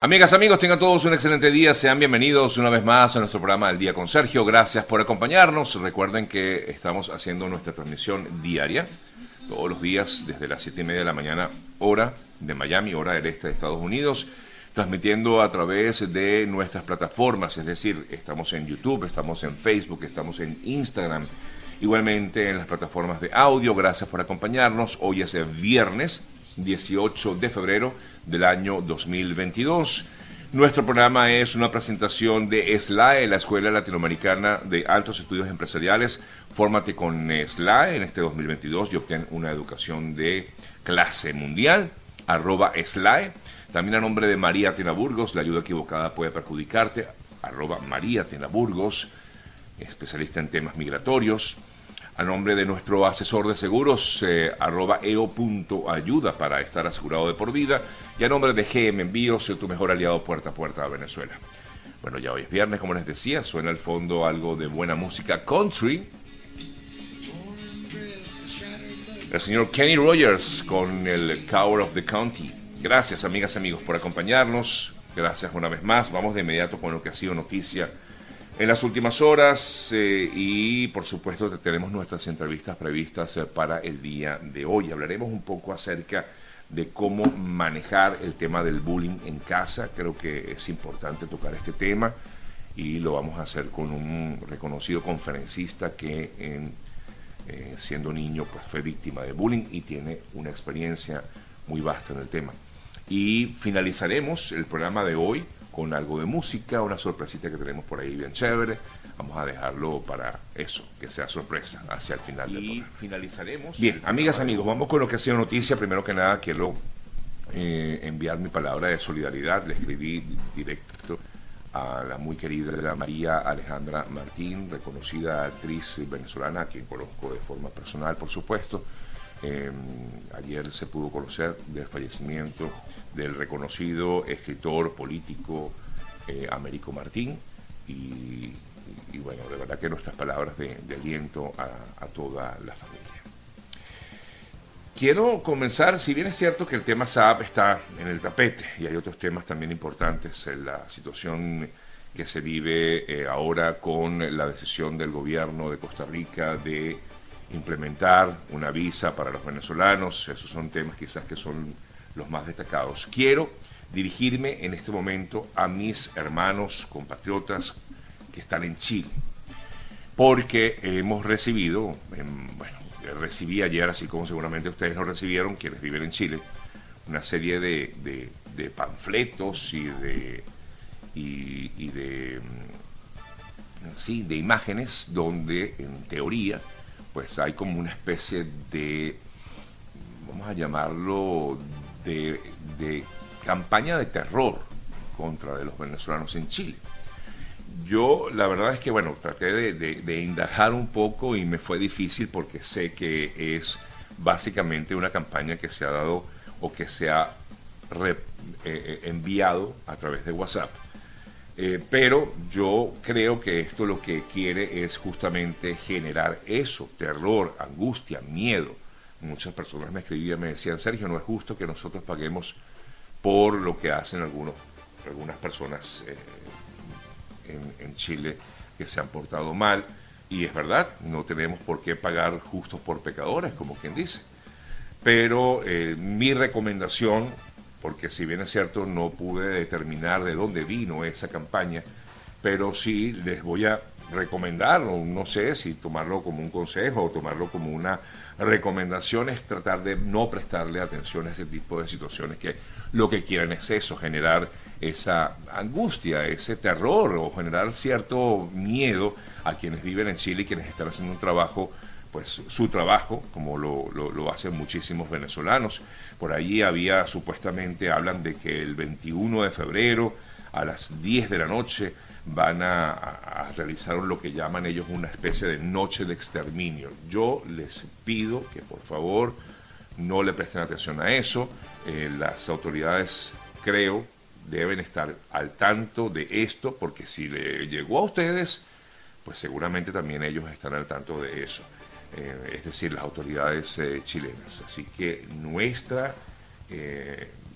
Amigas, amigos, tengan todos un excelente día. Sean bienvenidos una vez más a nuestro programa del Día con Sergio. Gracias por acompañarnos. Recuerden que estamos haciendo nuestra transmisión diaria, todos los días, desde las 7 y media de la mañana, hora de Miami, hora del este de Estados Unidos, transmitiendo a través de nuestras plataformas, es decir, estamos en YouTube, estamos en Facebook, estamos en Instagram, igualmente en las plataformas de audio. Gracias por acompañarnos. Hoy es viernes 18 de febrero del año 2022. Nuestro programa es una presentación de SLAE, la Escuela Latinoamericana de Altos Estudios Empresariales. Fórmate con SLAE en este 2022 y obtén una educación de clase mundial. Arroba SLAE. También a nombre de María Tenaburgos, la ayuda equivocada puede perjudicarte. Arroba María Tenaburgos, especialista en temas migratorios a nombre de nuestro asesor de seguros, eh, arroba eo.ayuda para estar asegurado de por vida, y a nombre de GM Envíos, tu mejor aliado puerta a puerta a Venezuela. Bueno, ya hoy es viernes, como les decía, suena al fondo algo de buena música country. El señor Kenny Rogers con el Cower of the County. Gracias, amigas y amigos, por acompañarnos. Gracias una vez más. Vamos de inmediato con lo que ha sido noticia en las últimas horas eh, y por supuesto tenemos nuestras entrevistas previstas eh, para el día de hoy. Hablaremos un poco acerca de cómo manejar el tema del bullying en casa. Creo que es importante tocar este tema y lo vamos a hacer con un reconocido conferencista que eh, siendo niño pues fue víctima de bullying y tiene una experiencia muy vasta en el tema. Y finalizaremos el programa de hoy con algo de música, una sorpresita que tenemos por ahí bien chévere. Vamos a dejarlo para eso, que sea sorpresa hacia el final. Y finalizaremos. Bien, amigas, amigos, vamos con lo que ha sido noticia. Primero que nada, quiero eh, enviar mi palabra de solidaridad. Le escribí directo a la muy querida María Alejandra Martín, reconocida actriz venezolana, a quien conozco de forma personal, por supuesto. Eh, ayer se pudo conocer del fallecimiento del reconocido escritor político eh, Américo Martín y, bueno, de verdad que nuestras palabras de, aliento a, toda la familia. Quiero comenzar, si bien es cierto que el tema SAP está en el tapete y hay otros temas también importantes, en la situación que se vive eh, ahora con la decisión del gobierno de Costa Rica de implementar una visa para los venezolanos, esos son temas quizás que son los más destacados. Quiero dirigirme en este momento a mis hermanos, compatriotas que están en Chile, porque hemos recibido, bueno, recibí ayer, así como seguramente ustedes lo recibieron, quienes viven en Chile, una serie de, de, panfletos y de, y, y de, mm, sí, de imágenes donde en teoría pues hay como una especie de, vamos a llamarlo, de, campaña de terror contra de los venezolanos en Chile. Yo la verdad es que, bueno, traté de, indagar un poco y me fue difícil porque sé que es básicamente una campaña que se ha dado o que se ha eh, eh, enviado a través de WhatsApp. Eh, pero yo creo que esto lo que quiere es justamente generar eso, terror, angustia, miedo muchas personas me escribían, me decían, Sergio, no es justo que nosotros paguemos por lo que hacen algunos, algunas personas eh, en, Chile que se han portado mal. Y es verdad, no tenemos por qué pagar justos por pecadores, como quien dice. Pero eh, mi recomendación, porque si bien es cierto, no pude determinar de dónde vino esa campaña, pero sí les voy a recomendar, o no sé si tomarlo como un consejo o tomarlo como una recomendación, es tratar de no prestarle atención a ese tipo de situaciones que lo que quieren es eso, generar esa angustia, ese terror o generar cierto miedo a quienes viven en Chile y quienes están haciendo un trabajo pues su trabajo, como lo, lo, hacen muchísimos venezolanos. Por ahí había, supuestamente, hablan de que el 21 de febrero a las 10 de la noche van a, realizar lo que llaman ellos una especie de noche de exterminio. Yo les pido que por favor no le presten atención a eso. Eh, las autoridades, creo, deben estar al tanto de esto, porque si le llegó a ustedes, pues seguramente también ellos están al tanto de eso. Eh, es decir, las autoridades eh, chilenas. Así que nuestra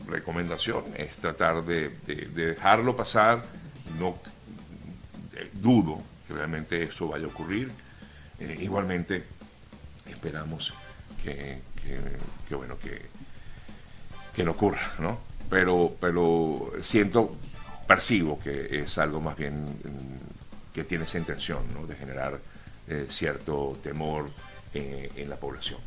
recomendación es tratar de, dejarlo pasar. No eh, dudo que realmente eso vaya a ocurrir. Eh, igualmente esperamos que, bueno que, que no ocurra, ¿no? Pero, pero siento, percibo que es algo más bien mm, que tiene esa intención, ¿no? De generar cierto temor en la población.